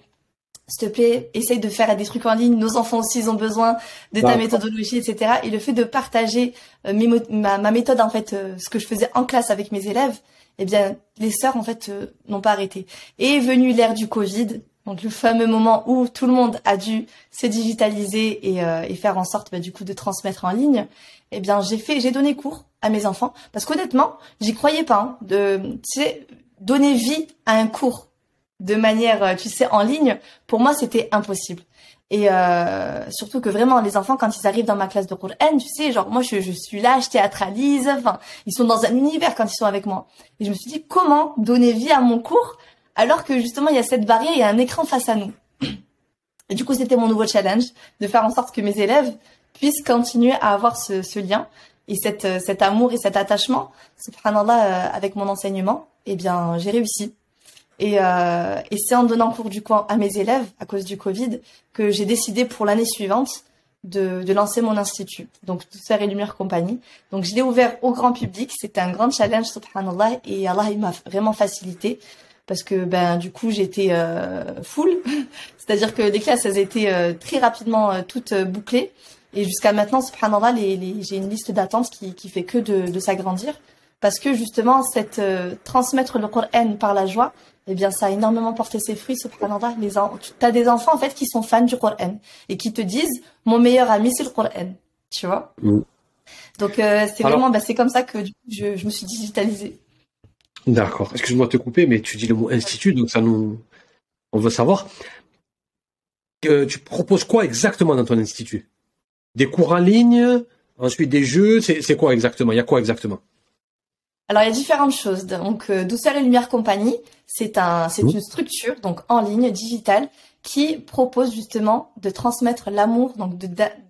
S'il te plaît, essaye de faire des trucs en ligne. Nos enfants aussi, ils ont besoin de ta méthodologie, etc. Et le fait de partager euh, mes, ma, ma, méthode, en fait, euh, ce que je faisais en classe avec mes élèves, eh bien, les sœurs, en fait, euh, n'ont pas arrêté. Et est venue l'ère du Covid, donc le fameux moment où tout le monde a dû se digitaliser et, et faire en sorte, bah, du coup, de transmettre en ligne. Eh bien, j'ai fait, j'ai donné cours à mes enfants parce qu'honnêtement, j'y croyais pas hein, de tu sais donner vie à un cours de manière euh, tu sais en ligne, pour moi c'était impossible. Et euh, surtout que vraiment les enfants quand ils arrivent dans ma classe de Coran, tu sais, genre moi je, je suis là, je théâtralise, enfin ils sont dans un univers quand ils sont avec moi. Et je me suis dit comment donner vie à mon cours alors que justement il y a cette barrière, il y a un écran face à nous? Et du coup c'était mon nouveau challenge de faire en sorte que mes élèves puissent continuer à avoir ce, ce lien et cette, euh, cet amour et cet attachement, subhanallah, euh, avec mon enseignement, eh bien, j'ai réussi. Et, euh, et c'est en donnant cours du coin à mes élèves, à cause du Covid, que j'ai décidé pour l'année suivante de, de, lancer mon institut, donc Douceur et Lumière Compagnie. Donc je l'ai ouvert au grand public, c'était un grand challenge, subhanallah, et Allah il m'a vraiment facilité parce que ben du coup j'étais euh, full, c'est-à-dire que les classes elles étaient euh, très rapidement euh, toutes bouclées et jusqu'à maintenant, subhanallah, les, les, j'ai une liste d'attente qui, qui fait que de, de s'agrandir. Parce que justement, cette euh, transmettre le Coran par la joie, eh bien, ça a énormément porté ses fruits, subhanallah. Les tu as des enfants, en fait, qui sont fans du Coran et qui te disent, mon meilleur ami, c'est le Coran. Tu vois? Mm. Donc, euh, c'est vraiment, bah, c'est comme ça que je, je me suis digitalisée. D'accord. Excuse-moi de te couper, mais tu dis le mot institut, donc ça nous, on veut savoir. Euh, tu proposes quoi exactement dans ton institut? Des cours en ligne, ensuite des jeux, c'est quoi exactement? Il y a quoi exactement? Alors il y a différentes choses. Donc euh, Douceur et Lumière Compagnie, c'est un, c'est mmh. une structure donc en ligne digitale qui propose justement de transmettre l'amour, donc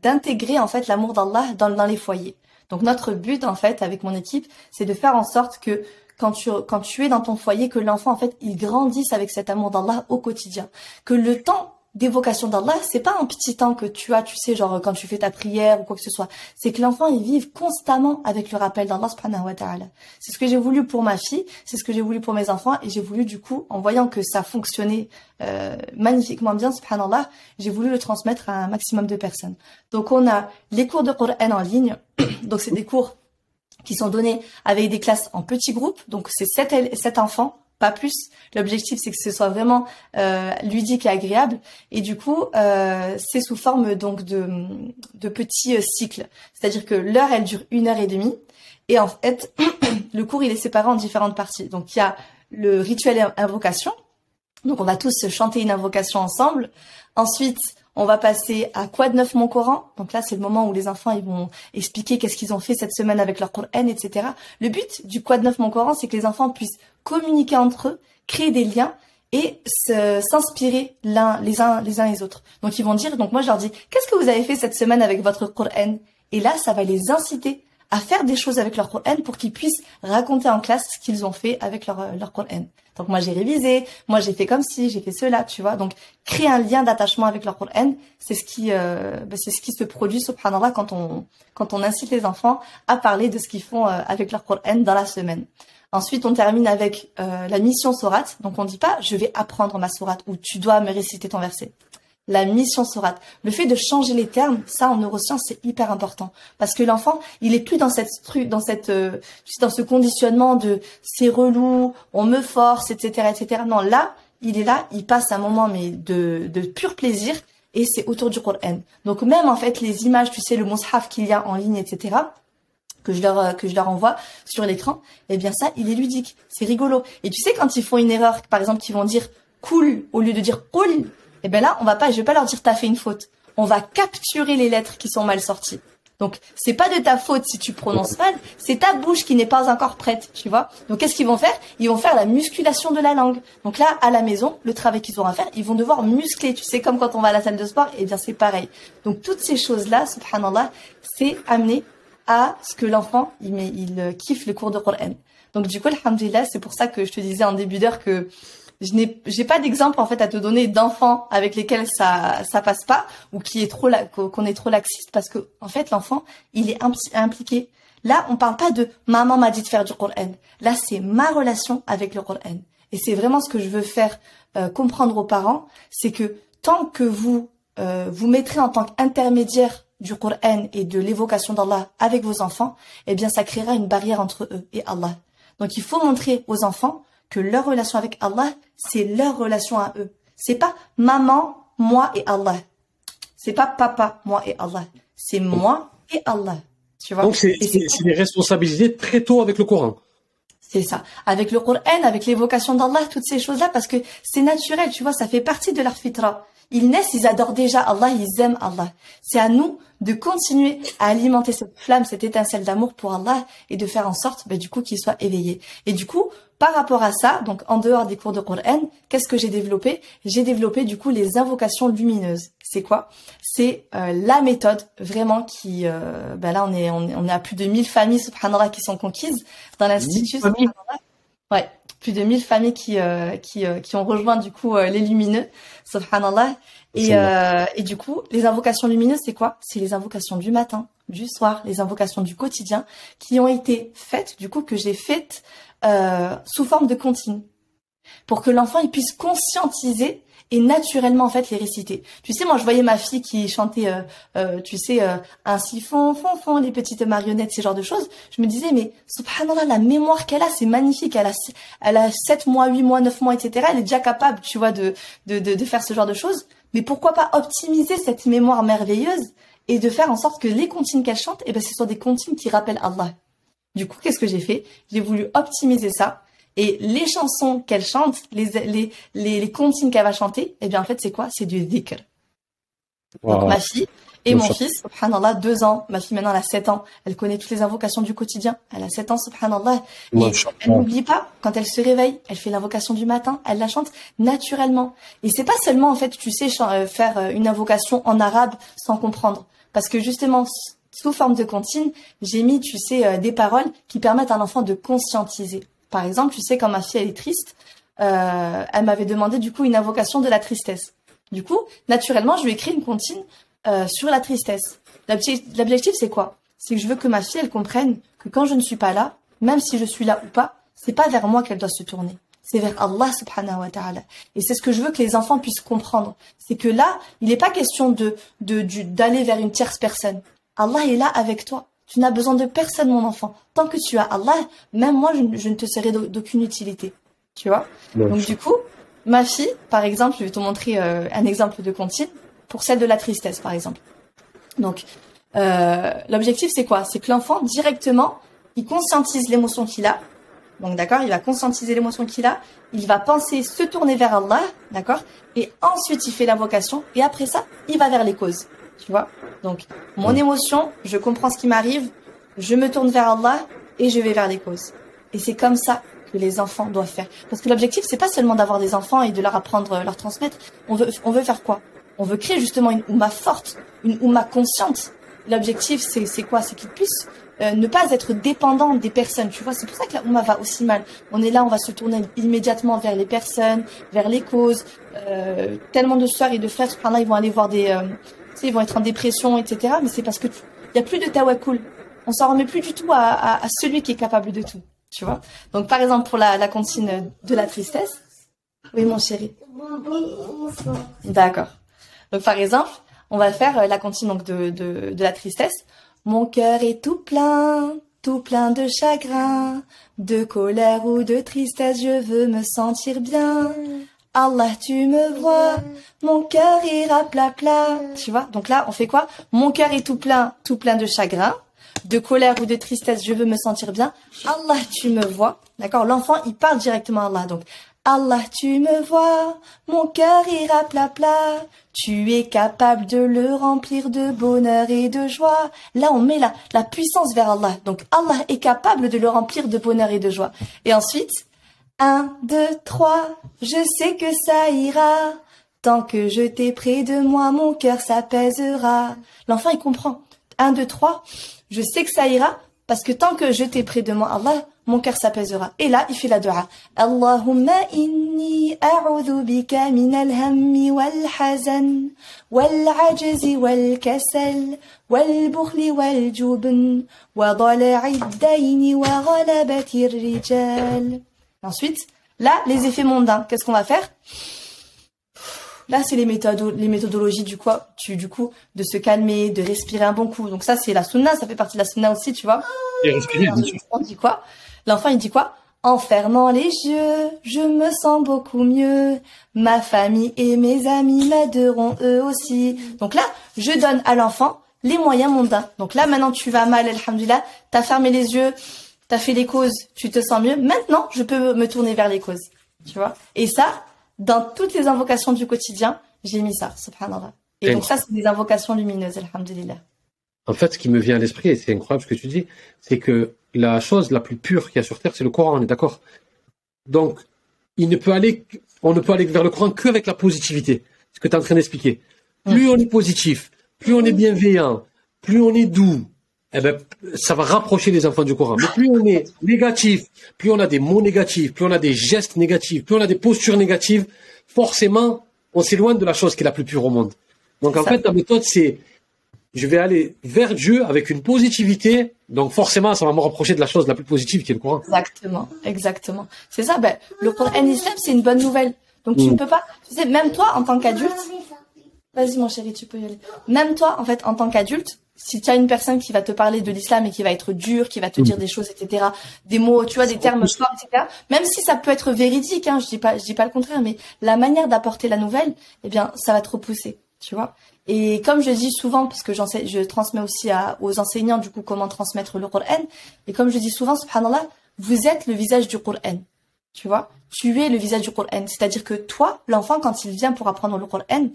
d'intégrer en fait l'amour d'Allah dans, dans les foyers. Donc notre but en fait avec mon équipe, c'est de faire en sorte que quand tu quand tu es dans ton foyer, que l'enfant en fait il grandisse avec cet amour d'Allah au quotidien, que le temps d'évocation d'Allah, c'est pas un petit temps que tu as, tu sais, genre quand tu fais ta prière ou quoi que ce soit. C'est que l'enfant, il vive constamment avec le rappel d'Allah subhanahu wa ta'ala. C'est ce que j'ai voulu pour ma fille, c'est ce que j'ai voulu pour mes enfants et j'ai voulu du coup, en voyant que ça fonctionnait euh, magnifiquement bien, subhanallah, j'ai voulu le transmettre à un maximum de personnes. Donc on a les cours de Coran en ligne, donc c'est des cours qui sont donnés avec des classes en petits groupes, donc c'est sept enfants pas plus. L'objectif, c'est que ce soit vraiment euh, ludique et agréable. Et du coup, euh, c'est sous forme donc de, de petits euh, cycles. C'est-à-dire que l'heure, elle dure une heure et demie. Et en fait, le cours, il est séparé en différentes parties. Donc, il y a le rituel invocation. Donc, on va tous chanter une invocation ensemble. Ensuite, on va passer à quoi de neuf mon Coran. Donc là, c'est le moment où les enfants ils vont expliquer qu'est-ce qu'ils ont fait cette semaine avec leur Coran, etc. Le but du quoi de neuf mon Coran, c'est que les enfants puissent communiquer entre eux, créer des liens et s'inspirer l'un les uns les uns les autres. Donc ils vont dire, donc moi je leur dis, qu'est-ce que vous avez fait cette semaine avec votre Coran Et là, ça va les inciter à faire des choses avec leur Coran pour qu'ils puissent raconter en classe ce qu'ils ont fait avec leur, euh, leur Coran. Donc moi j'ai révisé, moi j'ai fait comme si, j'ai fait cela, tu vois. Donc créer un lien d'attachement avec leur Coran, c'est ce qui euh, bah, c'est ce qui se produit subhanallah quand on quand on incite les enfants à parler de ce qu'ils font euh, avec leur Coran dans la semaine. Ensuite, on termine avec la mission sourate. Donc on dit pas je vais apprendre ma sourate ou tu dois me réciter ton verset la mission sourate. Le fait de changer les termes, ça en neurosciences c'est hyper important parce que l'enfant, il est plus dans cette dans cette euh, dans ce conditionnement de c'est relou, on me force, etc., etc. Non, là, il est là, il passe un moment mais de de pur plaisir et c'est autour du Coran. Donc même en fait les images, tu sais le mushaf qu'il y a en ligne, etc. que je leur que je leur envoie sur l'écran, eh bien ça, il est ludique, c'est rigolo. Et tu sais quand ils font une erreur, par exemple, qu'ils vont dire cool au lieu de dire cool, et eh ben là, on va pas, je vais pas leur dire t'as fait une faute. On va capturer les lettres qui sont mal sorties. Donc c'est pas de ta faute si tu prononces mal, c'est ta bouche qui n'est pas encore prête, tu vois. Donc qu'est-ce qu'ils vont faire? Ils vont faire la musculation de la langue. Donc là à la maison, le travail qu'ils auront à faire, ils vont devoir muscler, tu sais comme quand on va à la salle de sport, et eh bien c'est pareil. Donc toutes ces choses-là, subhanallah, c'est amener à ce que l'enfant il, il kiffe le cours de Coran. Donc du coup, alhamdulillah, c'est pour ça que je te disais en début d'heure que je n'ai j'ai pas d'exemple en fait à te donner d'enfants avec lesquels ça ça passe pas ou qui est trop qu'on est trop laxiste parce que en fait l'enfant il est impliqué. Là on parle pas de maman m'a dit de faire du Coran là c'est ma relation avec le Coran. Et c'est vraiment ce que je veux faire euh, comprendre aux parents c'est que tant que vous euh, vous mettrez en tant qu'intermédiaire du Coran et de l'évocation d'Allah avec vos enfants, eh bien ça créera une barrière entre eux et Allah. Donc il faut montrer aux enfants que leur relation avec Allah, c'est leur relation à eux. C'est pas maman, moi et Allah. C'est pas papa, moi et Allah. C'est moi et Allah. Tu vois? Donc c'est des responsabilités très tôt avec le Coran. C'est ça. Avec le Coran, avec l'évocation d'Allah, toutes ces choses-là, parce que c'est naturel, tu vois, ça fait partie de leur fitra. Ils naissent, ils adorent déjà Allah, ils aiment Allah. C'est à nous de continuer à alimenter cette flamme, cette étincelle d'amour pour Allah et de faire en sorte, bah, du coup, qu'ils soient éveillés. Et du coup, par rapport à ça, donc en dehors des cours de Coran, qu'est-ce que j'ai développé? J'ai développé du coup les invocations lumineuses. C'est quoi? C'est euh, la méthode vraiment qui, euh, bah là on est, on est à plus de 1000 familles subhanallah qui sont conquises dans l'institut. Ouais, plus de 1000 familles qui euh, qui, euh, qui ont rejoint du coup les lumineux subhanallah. Et, et du coup, les invocations lumineuses, c'est quoi? C'est les invocations du matin, du soir, les invocations du quotidien qui ont été faites, du coup que j'ai faites euh, sous forme de comptines pour que l'enfant il puisse conscientiser et naturellement en fait les réciter. Tu sais, moi je voyais ma fille qui chantait, euh, euh, tu sais, euh, un siphon, fond, fond, les petites marionnettes, ces genres de choses. Je me disais, mais subhanallah, la mémoire qu'elle a, c'est magnifique. Elle a, elle a 7 mois, 8 mois, 9 mois, etc. Elle est déjà capable, tu vois, de, de, de, de faire ce genre de choses. Mais pourquoi pas optimiser cette mémoire merveilleuse et de faire en sorte que les comptines qu'elle chante, eh ben, ce sont des comptines qui rappellent Allah. Du coup, qu'est-ce que j'ai fait? J'ai voulu optimiser ça. Et les chansons qu'elle chante, les, les, les, les comptines qu'elle va chanter, eh bien, en fait, c'est quoi? C'est du dhikr. Donc, ma fille et mon fils, subhanallah, deux ans. Ma fille, maintenant, elle a sept ans. Elle connaît toutes les invocations du quotidien. Elle a sept ans, subhanallah. Et elle n'oublie pas, quand elle se réveille, elle fait l'invocation du matin, elle la chante naturellement. Et c'est pas seulement, en fait, tu sais, euh, faire euh, une invocation en arabe sans comprendre. Parce que justement, sous forme de comptine, j'ai mis, tu sais, euh, des paroles qui permettent à l'enfant de conscientiser. Par exemple, tu sais, quand ma fille elle est triste, euh, elle m'avait demandé du coup une invocation de la tristesse. Du coup, naturellement, je lui ai écrit une comptine euh, sur la tristesse. L'objectif, c'est quoi? C'est que je veux que ma fille elle comprenne que quand je ne suis pas là, même si je suis là ou pas, c'est pas vers moi qu'elle doit se tourner. C'est vers Allah subhanahu wa ta'ala. Et c'est ce que je veux que les enfants puissent comprendre. C'est que là, il n'est pas question de d'aller vers une tierce personne. Allah est là avec toi. Tu n'as besoin de personne, mon enfant. Tant que tu as Allah, même moi, je, ne te serai d'aucune utilité. Tu vois? Donc du coup, ma fille, par exemple, je vais te montrer euh, un exemple de comptine pour celle de la tristesse, par exemple. Donc, euh, l'objectif, c'est quoi? C'est que l'enfant, directement, il conscientise l'émotion qu'il a. Donc, d'accord? Il va conscientiser l'émotion qu'il a. Il va penser se tourner vers Allah, d'accord? Et ensuite, il fait l'invocation. Et après ça, il va vers les causes. Tu vois? Donc, mon émotion, je comprends ce qui m'arrive, je me tourne vers Allah et je vais vers les causes. Et c'est comme ça que les enfants doivent faire. Parce que l'objectif, c'est pas seulement d'avoir des enfants et de leur apprendre, leur transmettre. On veut, on veut faire quoi? On veut créer justement une oumma forte, une oumma consciente. l'objectif, c'est quoi? C'est qu'ils puissent euh, ne pas être dépendants des personnes. Tu vois, c'est pour ça que la Oumma va aussi mal. On est là, on va se tourner immédiatement vers les personnes, vers les causes. Euh, tellement de soeurs et de frères, là, ils vont aller voir des, euh, ils vont être en dépression, etc. Mais c'est parce que il y a plus de tawakkul. On s'en remet plus du tout à, celui qui est capable de tout. Tu vois. Donc par exemple pour la, la consigne de la tristesse. Oui, mon chéri. D'accord. Donc par exemple, on va faire euh, la consigne donc de, de la tristesse. Mon cœur est tout plein, tout plein de chagrin, de colère ou de tristesse, je veux me sentir bien. Allah, tu me vois, mon cœur ira plat plat. Tu vois Donc là, on fait quoi? Mon cœur est tout plein, tout plein de chagrin, de colère ou de tristesse, je veux me sentir bien. Allah, tu me vois. D'accord? L'enfant, il parle directement à Allah. Donc, Allah, tu me vois, mon cœur ira plat plat. Tu es capable de le remplir de bonheur et de joie. Là, on met la, la puissance vers Allah. Donc, Allah est capable de le remplir de bonheur et de joie. Et ensuite, un, deux, trois, je sais que ça ira. Tant que je t'ai près de moi, mon cœur s'apaisera. L'enfant, il comprend. Un, deux, trois, je sais que ça ira. Parce que tant que je t'ai près de moi, Allah, mon cœur s'apaisera. Et là, il fait la dua. Allahumma inni a'udhu bika min al-hammi wal-hazan, wal-ajzi wal-kasal, wal-bukhli wal-jubn, wa dala'i ad-dayn wa ghalabati ar-rijal. Ensuite, là, les effets mondains. Qu'est-ce qu'on va faire? Là, c'est les méthodes, les méthodologies du quoi, tu, du coup, de se calmer, de respirer un bon coup. Donc ça, c'est la sunna, ça fait partie de la sunna aussi, tu vois. Et respirer, bien sûr. On dit quoi? L'enfant, il dit quoi? En fermant les yeux, je me sens beaucoup mieux. Ma famille et mes amis m'aideront eux aussi. Donc là, je donne à l'enfant les moyens mondains. Donc là, maintenant, tu vas mal, alhamdulillah, t'as fermé les yeux, t'as fait les causes, tu te sens mieux. Maintenant, je peux me tourner vers les causes. Tu vois Et ça, dans toutes les invocations du quotidien, j'ai mis ça, subhanallah. Et, donc ça, c'est des invocations lumineuses, alhamdulillah. En fait, ce qui me vient à l'esprit, et c'est incroyable ce que tu dis, c'est que la chose la plus pure qu'il y a sur Terre, c'est le Coran, on est d'accord? Donc, il ne peut aller, on ne peut aller vers le Coran qu'avec la positivité. Ce que tu es en train d'expliquer. Plus on est positif, plus on est bienveillant, plus on est doux, eh ben, ça va rapprocher les enfants du Coran. Mais plus on est négatif, plus on a des mots négatifs, plus on a des gestes négatifs, plus on a des postures négatives, forcément, on s'éloigne de la chose qui est la plus pure au monde. Donc en fait, la méthode, c'est je vais aller vers Dieu avec une positivité. Donc forcément, ça va me rapprocher de la chose la plus positive qui est le Coran. Exactement, exactement. C'est ça. Ben, le Coran islam, c'est une bonne nouvelle. Donc tu ne peux pas. Tu sais, même toi, en tant qu'adulte, vas-y mon chéri, tu peux y aller. Même toi, en fait, en tant qu'adulte, si tu as une personne qui va te parler de l'islam et qui va être dure, qui va te dire des choses, etc., des mots, tu vois, des termes forts, etc., même si ça peut être véridique, hein, je dis pas, je dis pas le contraire, mais la manière d'apporter la nouvelle, eh bien, ça va te repousser, tu vois. Et comme je dis souvent, parce que je transmets aussi à, aux enseignants, du coup, comment transmettre le Coran, et comme je dis souvent, subhanallah, vous êtes le visage du Coran, tu vois. Tu es le visage du Coran. C'est-à-dire que toi, l'enfant, quand il vient pour apprendre le Coran,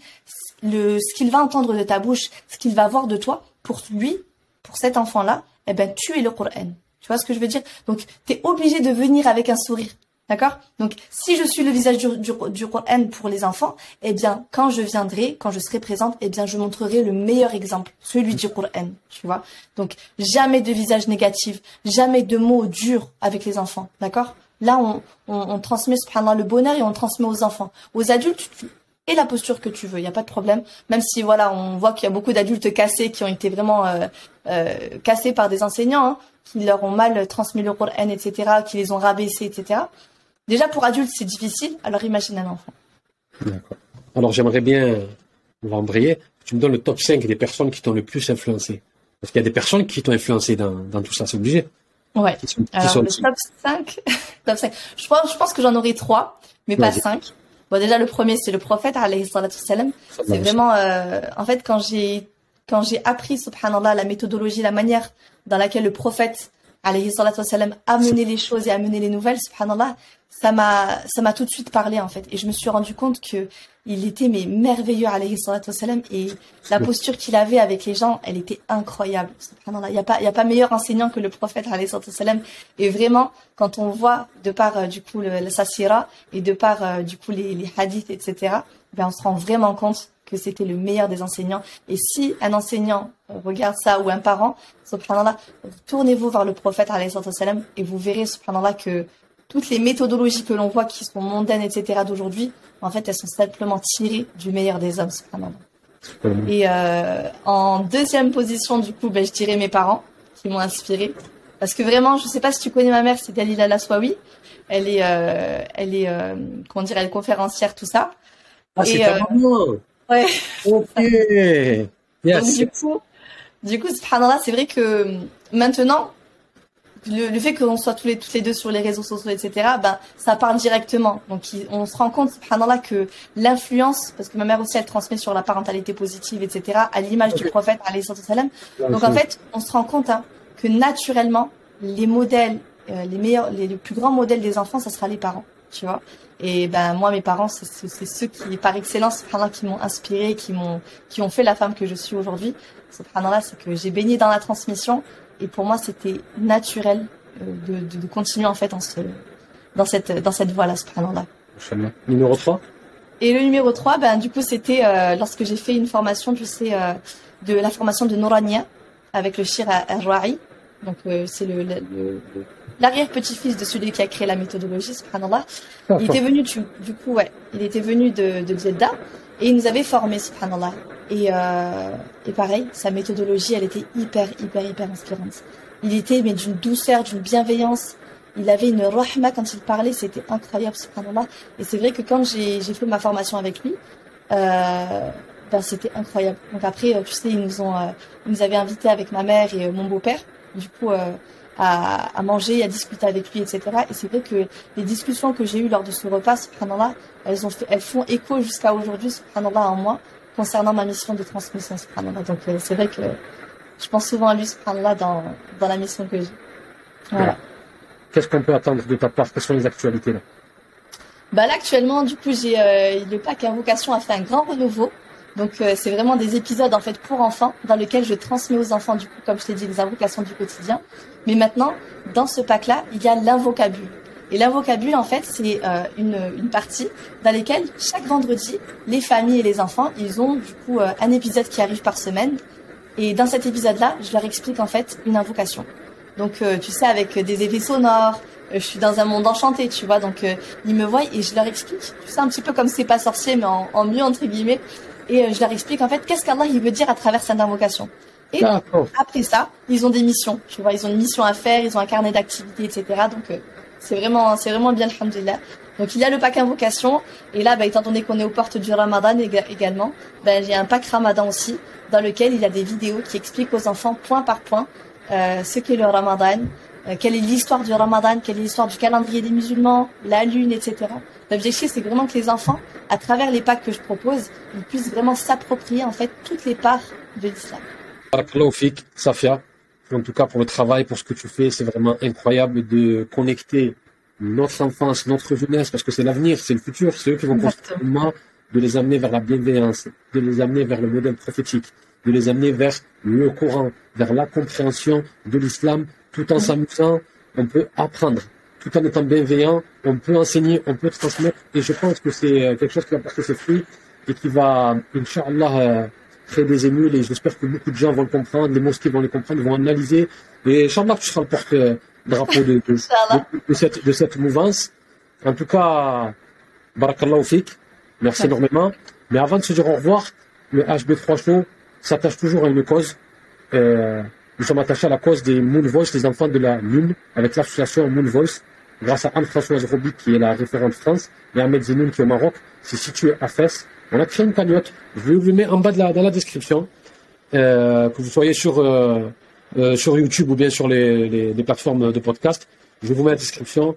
le, ce qu'il va entendre de ta bouche, ce qu'il va voir de toi, pour lui, pour cet enfant-là, eh ben, tu es le Coran. Tu vois ce que je veux dire? Donc, tu es obligé de venir avec un sourire. D'accord? Donc, si je suis le visage du, du, du pour les enfants, eh bien, quand je viendrai, quand je serai présente, eh bien, je montrerai le meilleur exemple, celui du Coran, tu vois? Donc, jamais de visage négatif, jamais de mots durs avec les enfants, d'accord? Là, on, transmet, subhanallah, le bonheur et on transmet aux enfants. Aux adultes, et la posture que tu veux, il n'y a pas de problème. Même si voilà, on voit qu'il y a beaucoup d'adultes cassés qui ont été vraiment euh, euh, cassés par des enseignants, hein, qui leur ont mal transmis le Coran, etc., qui les ont rabaissés, etc. Déjà pour adultes c'est difficile, alors imagine un enfant. D'accord. Alors j'aimerais bien, on va tu me donnes le top 5 des personnes qui t'ont le plus influencé. Parce qu'il y a des personnes qui t'ont influencé dans tout ça, c'est obligé. Ouais. alors, le top 5, top 5. Je pense, je pense que j'en aurai trois, mais pas 5. Bon, déjà, le premier, c'est le prophète, alayhi. C'est vraiment, euh, en fait, quand j'ai, quand j'ai appris, subhanallah, la méthodologie, la manière dans laquelle le prophète, alayhi a mené les choses et a mené les nouvelles, subhanallah, ça m'a, ça m'a tout de suite parlé, en fait. Et je me suis rendu compte que il était, mais merveilleux, alayhi salam, et la posture qu'il avait avec les gens, elle était incroyable. Il n'y a pas, il y a pas meilleur enseignant que le prophète, alayhi salam. Et vraiment, quand on voit, de par, euh, du coup, le, le et de par, euh, du coup, les, les hadiths, etc., ben, on se rend vraiment compte que c'était le meilleur des enseignants. Et si un enseignant regarde ça ou un parent, subhanallah, tournez-vous vers le prophète salam et vous verrez subhanallah que toutes les méthodologies que l'on voit qui sont mondaines, etc. d'aujourd'hui, en fait, elles sont simplement tirées du meilleur des hommes, subhanallah. Et euh, en deuxième position, du coup, ben, je dirais mes parents qui m'ont inspiré. Parce que vraiment, je sais pas si tu connais ma mère, c'est Dalila Laswawi. Elle est, euh, elle est, euh, comment dire, elle est conférencière, tout ça. Ah, c'est maman. Ouais. Ok. Yes. Donc, du coup, du coup, subhanallah, c'est vrai que maintenant, le, fait que l'on soit tous les, toutes les deux sur les réseaux sociaux, etc., ben, ça parle directement. Donc, on se rend compte, subhanallah, que l'influence, parce que ma mère aussi, elle transmet sur la parentalité positive, etc., à l'image du prophète, alayhi salam. Donc, en fait, on se rend compte hein, que naturellement, les modèles, euh, les meilleurs, les, plus grands modèles des enfants, ça sera les parents, tu vois. Et ben moi, mes parents, c'est ceux qui, par excellence, qui m'ont inspiré, qui m'ont, qui ont fait la femme que je suis aujourd'hui. Subhanallah, c'est que j'ai baigné dans la transmission et pour moi, c'était naturel euh, de, de, continuer en fait dans, ce, dans cette, dans cette voie-là, subhanallah. Numéro 3 Et le numéro 3, ben, du coup, c'était euh, lorsque j'ai fait une formation, tu sais, euh, de la formation de Nourania avec le Shir Arwa'i. Donc, c'est le, l'arrière-petit-fils de celui qui a créé la méthodologie, subhanallah. Il était venu, du, du coup, ouais, il était venu de, de Jeddah et il nous avait formés, subhanallah. Et, euh, et pareil, sa méthodologie, elle était hyper, hyper, hyper inspirante. Il était mais d'une douceur, d'une bienveillance. Il avait une rahma quand il parlait, c'était incroyable, subhanallah. Et c'est vrai que quand j'ai fait ma formation avec lui, euh, ben c'était incroyable. Donc après, euh, tu sais, ils nous ont, euh, ils nous avaient invités avec ma mère et mon beau-père, du coup, à, à, manger, à discuter avec lui, etc. Et c'est vrai que les discussions que j'ai eues lors de ce repas, subhanallah, elles ont fait, elles font écho jusqu'à aujourd'hui, subhanallah, en moi concernant ma mission de transmission, subhanallah. Donc euh, c'est vrai que je pense souvent à lui, subhanallah, dans, dans la mission que j'ai. Voilà. Qu'est-ce qu'on peut attendre de ta part? Quelles sont les actualités là? Bah là actuellement du coup j'ai euh, le pack Invocation a fait un grand renouveau donc euh, c'est vraiment des épisodes en fait pour enfants dans lesquels je transmets aux enfants du coup comme je t'ai dit les invocations du quotidien mais maintenant dans ce pack là il y a l'invocabule et l'invocabule, en fait, c'est euh, une, une, partie dans laquelle chaque vendredi, les familles et les enfants, ils ont du coup euh, un épisode qui arrive par semaine. Et dans cet épisode-là, je leur explique en fait une invocation. Donc, euh, tu sais, avec des effets sonores, je suis dans un monde enchanté, tu vois. Donc, ils me voient et je leur explique. Tu sais, un petit peu comme c'est pas sorcier, mais en, en, mieux entre guillemets. Et je leur explique en fait qu'est-ce qu'Allah il veut dire à travers cette invocation. Et après ça, ils ont des missions. Tu vois, ils ont une mission à faire, ils ont un carnet d'activités, etc. Donc c'est vraiment, c'est vraiment bien, alhamdulillah. Donc il y a le pack invocation. Et là, bah, étant donné qu'on est aux portes du ramadan également, bah, j'ai un pack ramadan aussi, dans lequel il y a des vidéos qui expliquent aux enfants point par point euh, ce qu'est le ramadan, euh, quelle est l'histoire du ramadan, quelle est l'histoire du calendrier des musulmans, la lune, etc. L'objectif, c'est vraiment que les enfants, à travers les packs que je propose, ils puissent vraiment s'approprier en fait toutes les parts de l'islam. Safia en tout cas pour le travail, pour ce que tu fais. C'est vraiment incroyable de connecter notre enfance, notre jeunesse, parce que c'est l'avenir, c'est le futur, c'est eux qui vont construire le monde, de les amener vers la bienveillance, de les amener vers le modèle prophétique, de les amener vers le Coran, vers la compréhension de l'islam, tout en s'amusant. On peut apprendre, tout en étant bienveillant, on peut enseigner, on peut transmettre, et je pense que c'est euh, quelque chose qui va porter ses fruits et qui va, Inch'Allah, euh, créer des émules et j'espère que beaucoup de gens vont le comprendre, les mosquées vont les comprendre, vont analyser. Et Inch'Allah, tu seras le porte-drapeau de, de, cette, de cette mouvance. En tout cas, barakallahu fik. Merci énormément. Mais avant de se dire au revoir, le HB3 Show s'attache toujours à une cause. Euh, nous sommes attachés à la cause des Moon Voice, les enfants de la Lune, avec l'association Moon Voice, grâce à Anne-Françoise Roby, qui est la référente France, et Ahmed Zenoun, qui est au Maroc. C'est situé à Fès. On a créé une cagnotte. Je vais vous mettre en bas de la, dans la description. Euh, que vous soyez sur, euh, euh, sur YouTube ou bien sur les, les, les, plateformes de podcast. Je vous mettre la description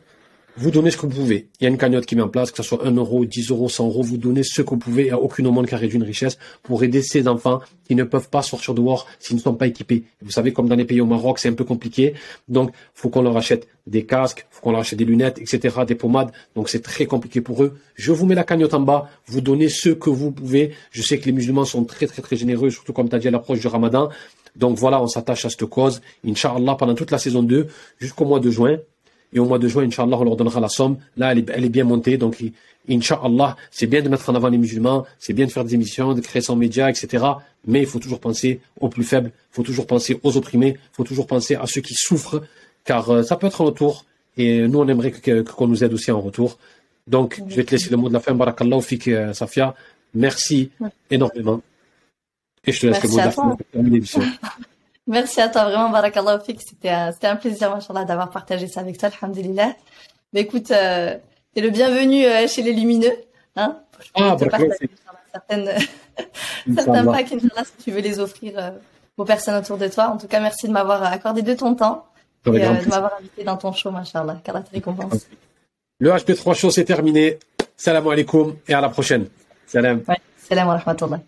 vous donnez ce que vous pouvez. Il y a une cagnotte qui met en place, que ce soit 1 euro, 10 euros, 100 euros, vous donnez ce que vous pouvez. Il n'y a aucune monde qui a réduit une richesse pour aider ces enfants qui ne peuvent pas sortir dehors s'ils ne sont pas équipés. Vous savez, comme dans les pays au Maroc, c'est un peu compliqué. Donc, faut qu'on leur achète des casques, faut qu'on leur achète des lunettes, etc., des pommades. Donc, c'est très compliqué pour eux. Je vous mets la cagnotte en bas. Vous donnez ce que vous pouvez. Je sais que les musulmans sont très, très, très généreux, surtout comme tu as dit à l'approche du ramadan. Donc voilà, on s'attache à cette cause. Inch'Allah, pendant toute la saison 2, jusqu'au mois de juin. Et au mois de juin, Inch'Allah, on leur donnera la somme. Là, elle est, elle est bien montée, donc Inch'Allah, c'est bien de mettre en avant les musulmans, c'est bien de faire des émissions, de créer son média, etc. Mais il faut toujours penser aux plus faibles, il faut toujours penser aux opprimés, il faut toujours penser à ceux qui souffrent, car euh, ça peut être un retour, et nous, on aimerait qu'on nous aide aussi en retour. Donc, je vais te laisser le mot de la fin. Barakallahu fik, euh, Safia. Merci énormément. Et je te laisse le mot de la fin pour terminer l'émission. Merci à toi, vraiment, Barakallahu fik. C'était un plaisir, machallah, d'avoir partagé ça avec toi, alhamdulillah. Mais écoute, euh, t'es le bienvenu euh, chez les lumineux. Hein ah, partager certaines, certains packs, si tu veux les offrir euh, aux personnes autour de toi. En tout cas, merci de m'avoir accordé de ton temps et de m'avoir invité dans ton show, machallah. Qu'Allah te récompense. Le HP3 show, c'est terminé. Salam alaikum et à la prochaine. Salam. Ouais, salam wa rahmatullah.